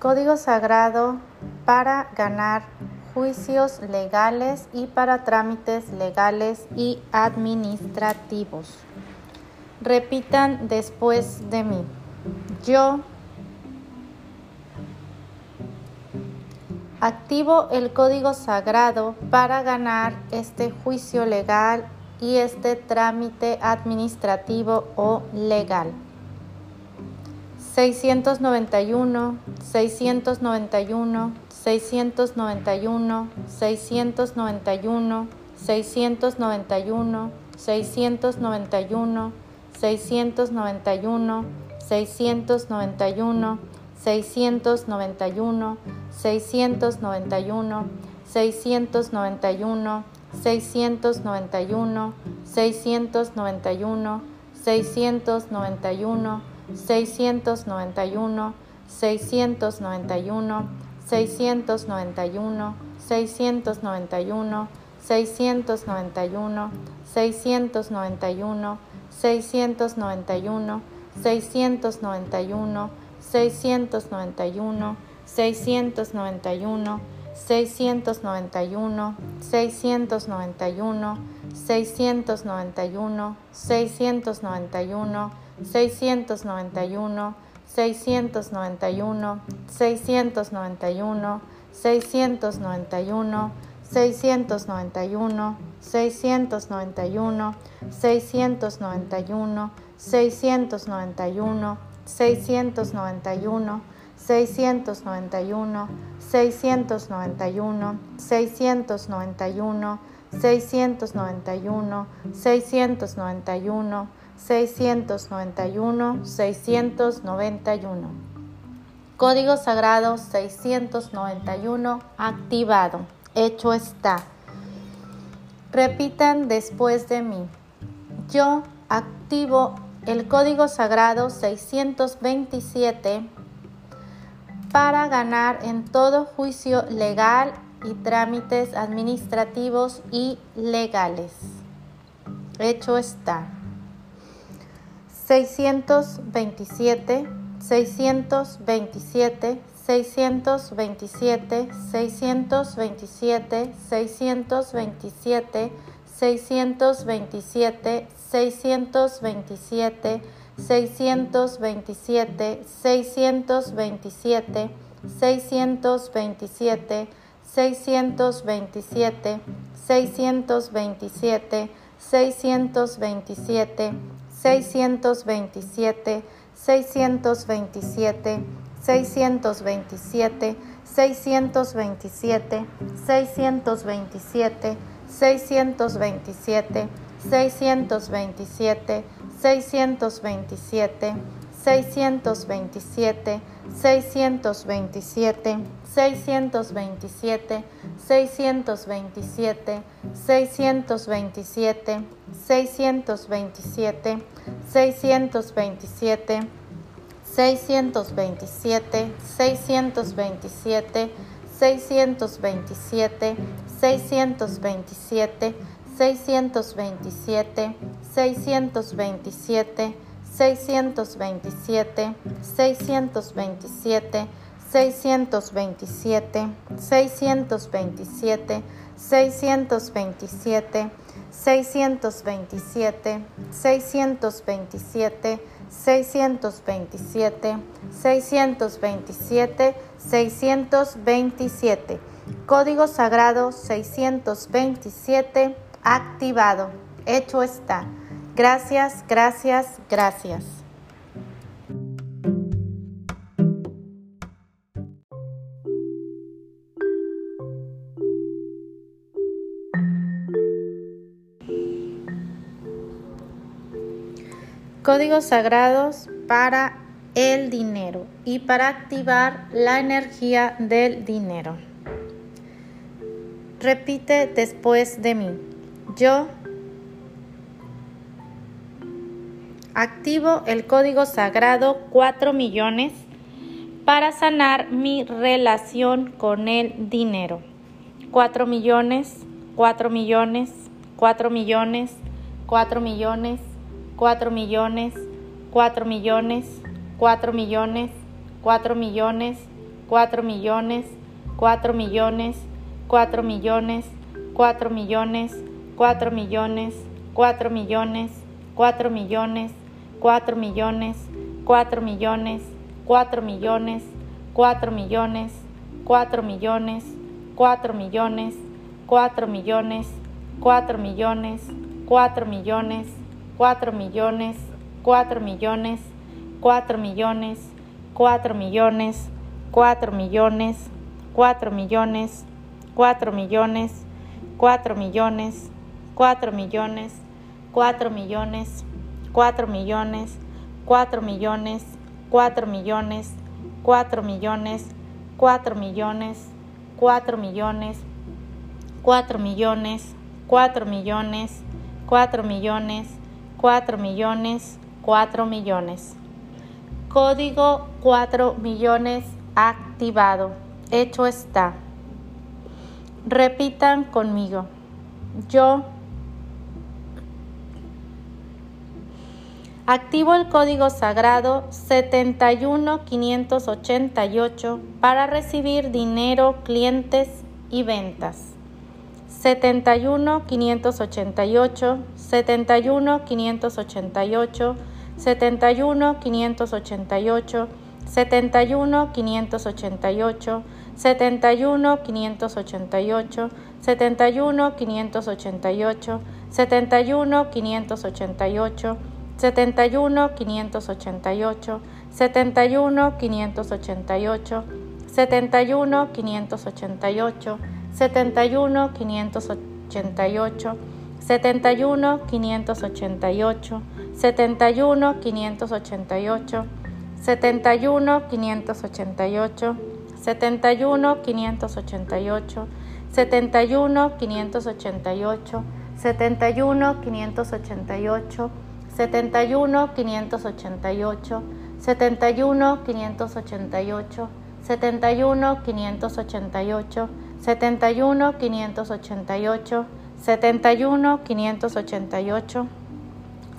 Código sagrado para ganar juicios legales y para trámites legales y administrativos. Repitan después de mí. Yo activo el código sagrado para ganar este juicio legal y este trámite administrativo o legal. 691, 691, 691, 691, 691, 691, 691, 691, 691, 691, 691, 691, 691, 691, 691, 691, 691, 691, 691, 691, 691, 691, 691, 691, 691, 691, 691, 691, 691, 691, 691, 691, 691, 691, 691, 691, 691, 691, 691, 691, 691, 691, 691, 691. Código Sagrado 691 activado. Hecho está. Repitan después de mí. Yo activo el Código Sagrado 627 para ganar en todo juicio legal y trámites administrativos y legales. Hecho está. 627, 627, 627, 627, 627, 627, 627, 627, 627, 627, 627, 627, 627, 627, 627, 627, 627, 627, 627, 627, 627, 627, 627, 627, 627, 627, 627, 627, 627, 627, 627, 627, 627, 627, 627, 627, 627, 627, 627, 627, 627, 627, 627, 627. Código Sagrado 627 activado. Hecho está. Gracias, gracias, gracias. Códigos sagrados para el dinero y para activar la energía del dinero. Repite después de mí. Yo activo el código sagrado 4 millones para sanar mi relación con el dinero. 4 millones, 4 millones, 4 millones, 4 millones, 4 millones, 4 millones, 4 millones, 4 millones, cuatro millones, cuatro millones, cuatro millones, cuatro millones, cuatro millones, cuatro millones, cuatro millones, cuatro millones, cuatro millones, cuatro millones, cuatro millones, cuatro millones, cuatro millones, cuatro millones, cuatro millones, cuatro millones, cuatro millones, cuatro millones, cuatro millones, cuatro millones, cuatro millones, cuatro millones, cuatro millones, cuatro millones, cuatro millones, cuatro millones, cuatro millones, cuatro millones, cuatro millones, cuatro millones, cuatro millones, cuatro millones, cuatro millones, cuatro millones, cuatro millones, cuatro millones, cuatro millones. Código cuatro millones activado. Hecho está. Repitan conmigo. Yo Activo el código sagrado setenta y uno quinientos ochenta y ocho para recibir dinero, clientes y ventas. Setenta y uno quinientos ochenta y ocho, setenta y uno quinientos ochenta y ocho, setenta y uno quinientos ochenta y ocho, setenta y uno quinientos ochenta y ocho, setenta y uno quinientos ochenta y ocho, setenta y uno quinientos ochenta y ocho, setenta y uno quinientos ochenta y ocho. 71 588 71 588 71 588 71 588 71 588 71 588 71 588 71 588 71 588 71 588 71 588 71 588 71 588 71 588 71 588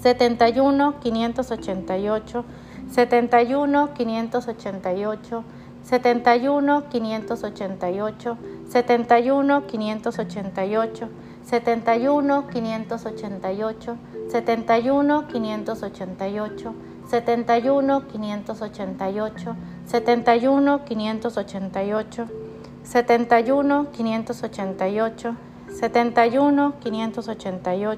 71 588 71 588 71 588 71 588 71 588 71 588 71 588 71 588 71 588 71 588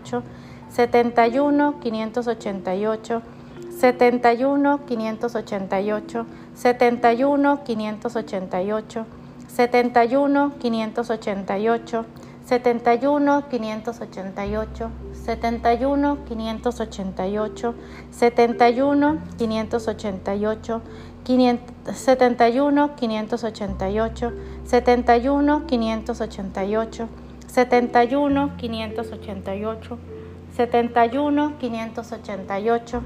71 588 71 588 71 588 71 588 71 588, 71 588, 71 588, 500, 71 588, 71 588, 71 588, 71 588,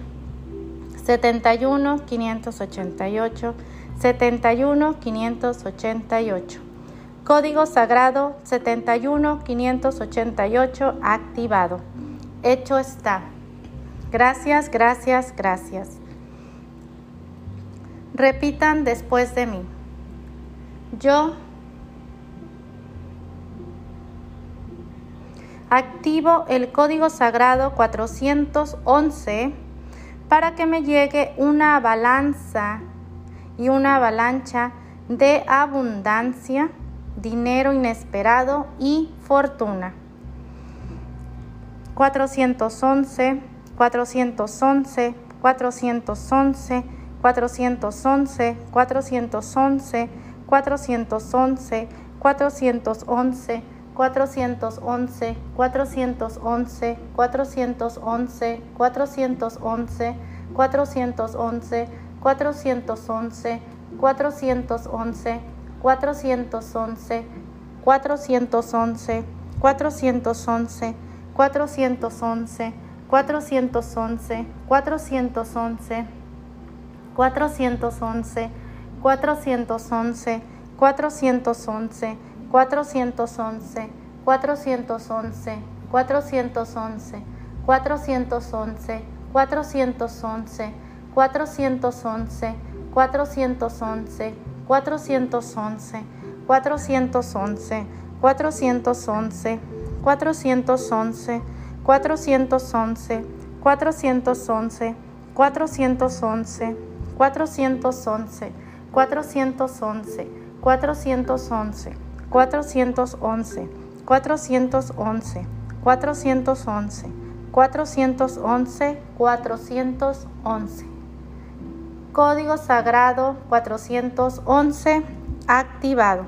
71 588, 71 588. Código Sagrado 71 588 activado. Hecho está. Gracias, gracias, gracias. Repitan después de mí. Yo activo el código sagrado 411 para que me llegue una balanza y una avalancha de abundancia, dinero inesperado y fortuna. 411, 411, 411, 411, 411, 411, 411, 411, 411, 411, 411, 411, 411, 411, 411, 411, 411, 411, 411, 411, 411, 411, 411, 411, 411, 411, 411, 411, 411, 411, 411, 411, 411, 411, 411, 411, 411, 411, 411, 411, 411, 411, 411, 411, 411, 411. Código Sagrado 411 activado.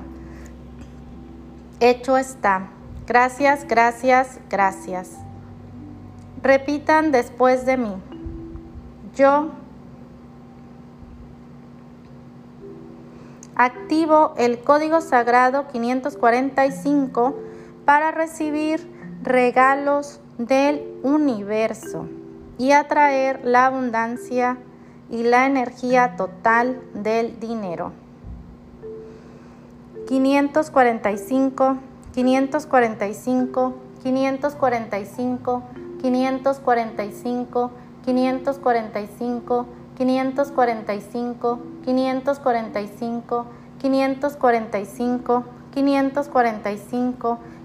Hecho está. Gracias, gracias, gracias. Repitan después de mí. Yo activo el código sagrado 545 para recibir regalos del universo y atraer la abundancia y la energía total del dinero. 545, 545, 545, 545, 545, 545, 545, 545,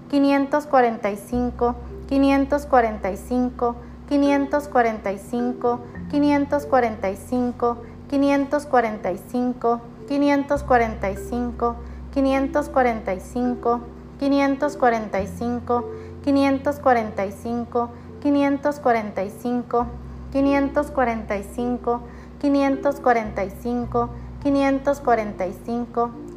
545, 545, 545, 545, 545, 545, 545, 545, 545, 545, 545, 545, 545, 545,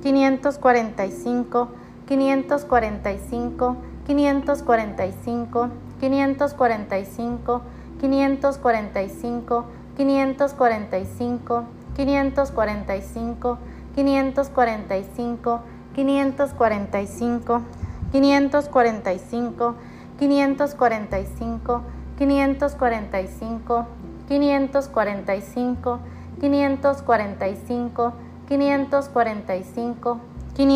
545, 545, 545, 545, 545, 545, 545, 545, 545, 545, 545, 545, 545, 545, 545,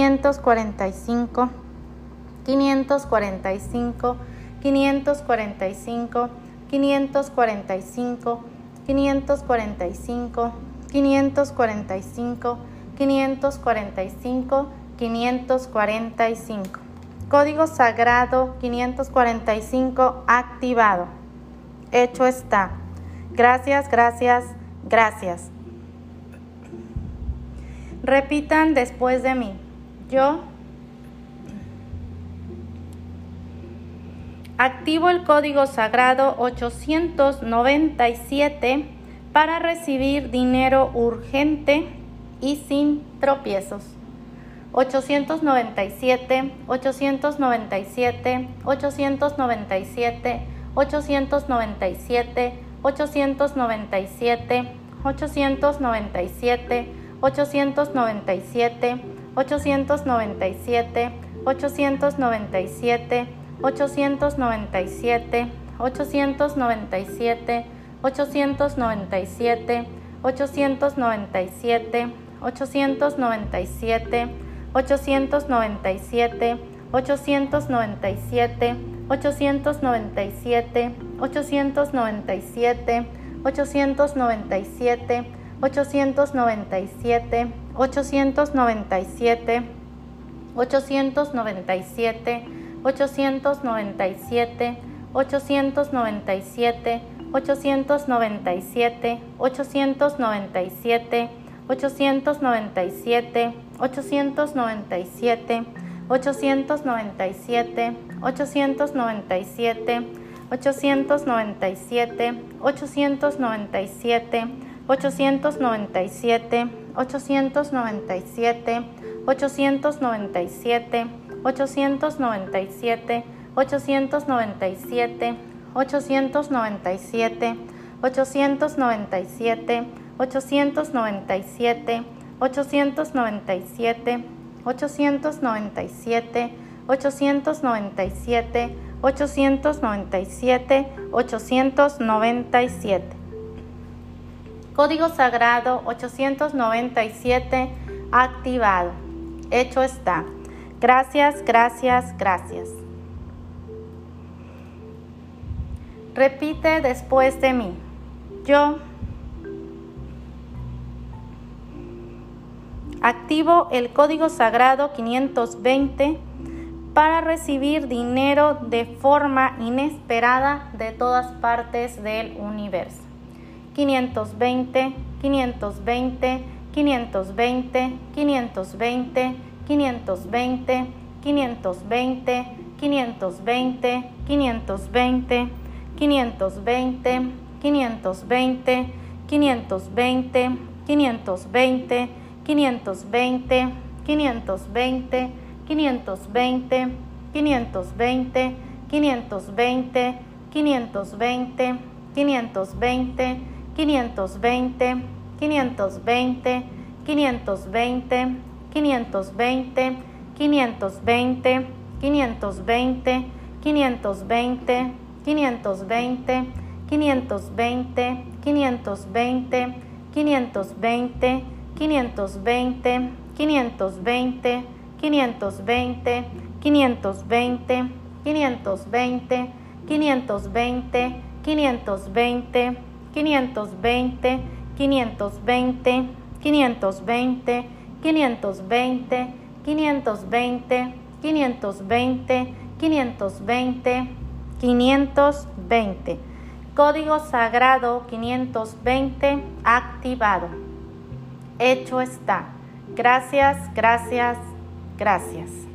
545, 545, 545, 545, 545, 545, 545, 545. Código sagrado 545 activado. Hecho está. Gracias, gracias, gracias. Repitan después de mí. Yo activo el código sagrado 897 para recibir dinero urgente y sin tropiezos. 897, 897, 897, 897, 897, 897, 897, 897, 897, 897, 897, 897, 897, 897, 897, 897, 897, 897, 897, 897, 897, 897, 897, 897, 897, 897, 897, 897, 897, 897, 897, 897, 897, 897, 897, 897, 897, 897, 897, 897, 897, 897, 897, 897, 897, 897, 897. Código sagrado 897 activado. Hecho está. Gracias, gracias, gracias. Repite después de mí. Yo Activo el código sagrado 520 para recibir dinero de forma inesperada de todas partes del universo. 520, 520, 520, 520, 520, 520, 520, 520, 520, 520, 520, 520, 520, 520, 520, 520, 520, 520, 520, 520, 520, 520, 520, 520, 520, 520, 520, 520, 520, 520, 520, 520, 520, 520, 520, 520, 520, 520, 520, 520, 520, 520, 520, 520, 520. Código sagrado 520 activado. Hecho está. Gracias, gracias, gracias.